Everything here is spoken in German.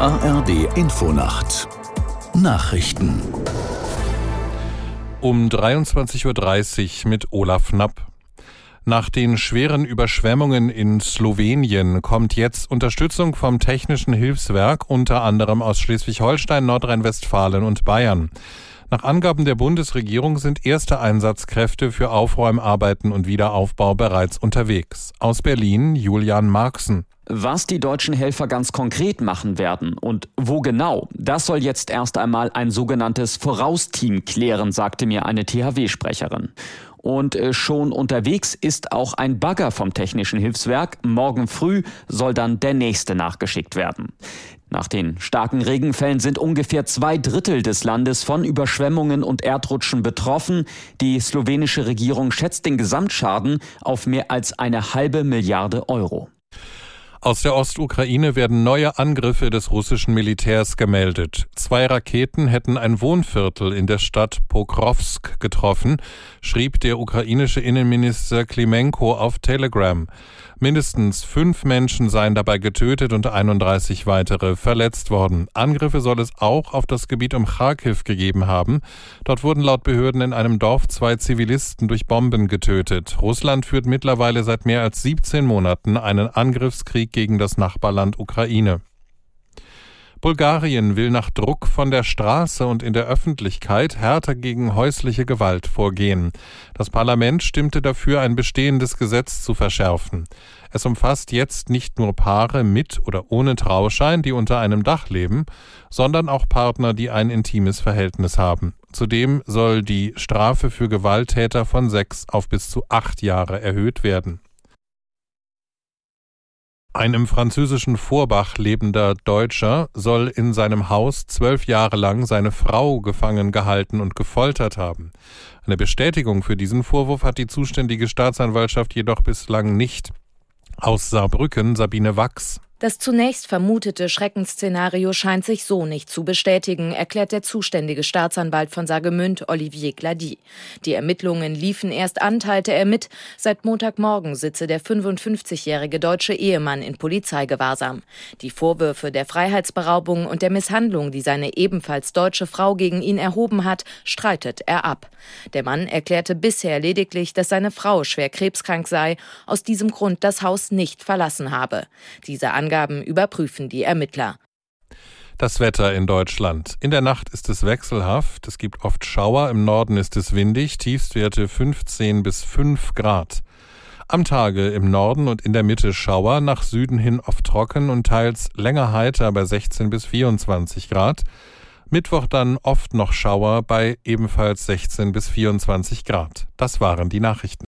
ARD Infonacht Nachrichten um 23.30 Uhr mit Olaf Knapp. Nach den schweren Überschwemmungen in Slowenien kommt jetzt Unterstützung vom Technischen Hilfswerk, unter anderem aus Schleswig-Holstein, Nordrhein-Westfalen und Bayern. Nach Angaben der Bundesregierung sind erste Einsatzkräfte für Aufräumarbeiten und Wiederaufbau bereits unterwegs. Aus Berlin Julian Marxen. Was die deutschen Helfer ganz konkret machen werden und wo genau, das soll jetzt erst einmal ein sogenanntes Vorausteam klären, sagte mir eine THW-Sprecherin. Und äh, schon unterwegs ist auch ein Bagger vom Technischen Hilfswerk. Morgen früh soll dann der nächste nachgeschickt werden. Nach den starken Regenfällen sind ungefähr zwei Drittel des Landes von Überschwemmungen und Erdrutschen betroffen. Die slowenische Regierung schätzt den Gesamtschaden auf mehr als eine halbe Milliarde Euro. Aus der Ostukraine werden neue Angriffe des russischen Militärs gemeldet. Zwei Raketen hätten ein Wohnviertel in der Stadt Pokrovsk getroffen, schrieb der ukrainische Innenminister Klimenko auf Telegram. Mindestens fünf Menschen seien dabei getötet und 31 weitere verletzt worden. Angriffe soll es auch auf das Gebiet um Kharkiv gegeben haben. Dort wurden laut Behörden in einem Dorf zwei Zivilisten durch Bomben getötet. Russland führt mittlerweile seit mehr als 17 Monaten einen Angriffskrieg gegen das Nachbarland Ukraine. Bulgarien will nach Druck von der Straße und in der Öffentlichkeit härter gegen häusliche Gewalt vorgehen. Das Parlament stimmte dafür, ein bestehendes Gesetz zu verschärfen. Es umfasst jetzt nicht nur Paare mit oder ohne Trauschein, die unter einem Dach leben, sondern auch Partner, die ein intimes Verhältnis haben. Zudem soll die Strafe für Gewalttäter von sechs auf bis zu acht Jahre erhöht werden. Ein im französischen Vorbach lebender Deutscher soll in seinem Haus zwölf Jahre lang seine Frau gefangen gehalten und gefoltert haben. Eine Bestätigung für diesen Vorwurf hat die zuständige Staatsanwaltschaft jedoch bislang nicht. Aus Saarbrücken Sabine Wachs. Das zunächst vermutete Schreckensszenario scheint sich so nicht zu bestätigen, erklärt der zuständige Staatsanwalt von Sagemünd, Olivier Glady. Die Ermittlungen liefen erst an, teilte er mit. Seit Montagmorgen sitze der 55-jährige deutsche Ehemann in Polizeigewahrsam. Die Vorwürfe der Freiheitsberaubung und der Misshandlung, die seine ebenfalls deutsche Frau gegen ihn erhoben hat, streitet er ab. Der Mann erklärte bisher lediglich, dass seine Frau schwer krebskrank sei, aus diesem Grund das Haus nicht verlassen habe. Diese Angaben überprüfen die Ermittler. Das Wetter in Deutschland. In der Nacht ist es wechselhaft. Es gibt oft Schauer. Im Norden ist es windig. Tiefstwerte 15 bis 5 Grad. Am Tage im Norden und in der Mitte Schauer, nach Süden hin oft trocken und teils länger heiter bei 16 bis 24 Grad. Mittwoch dann oft noch Schauer bei ebenfalls 16 bis 24 Grad. Das waren die Nachrichten.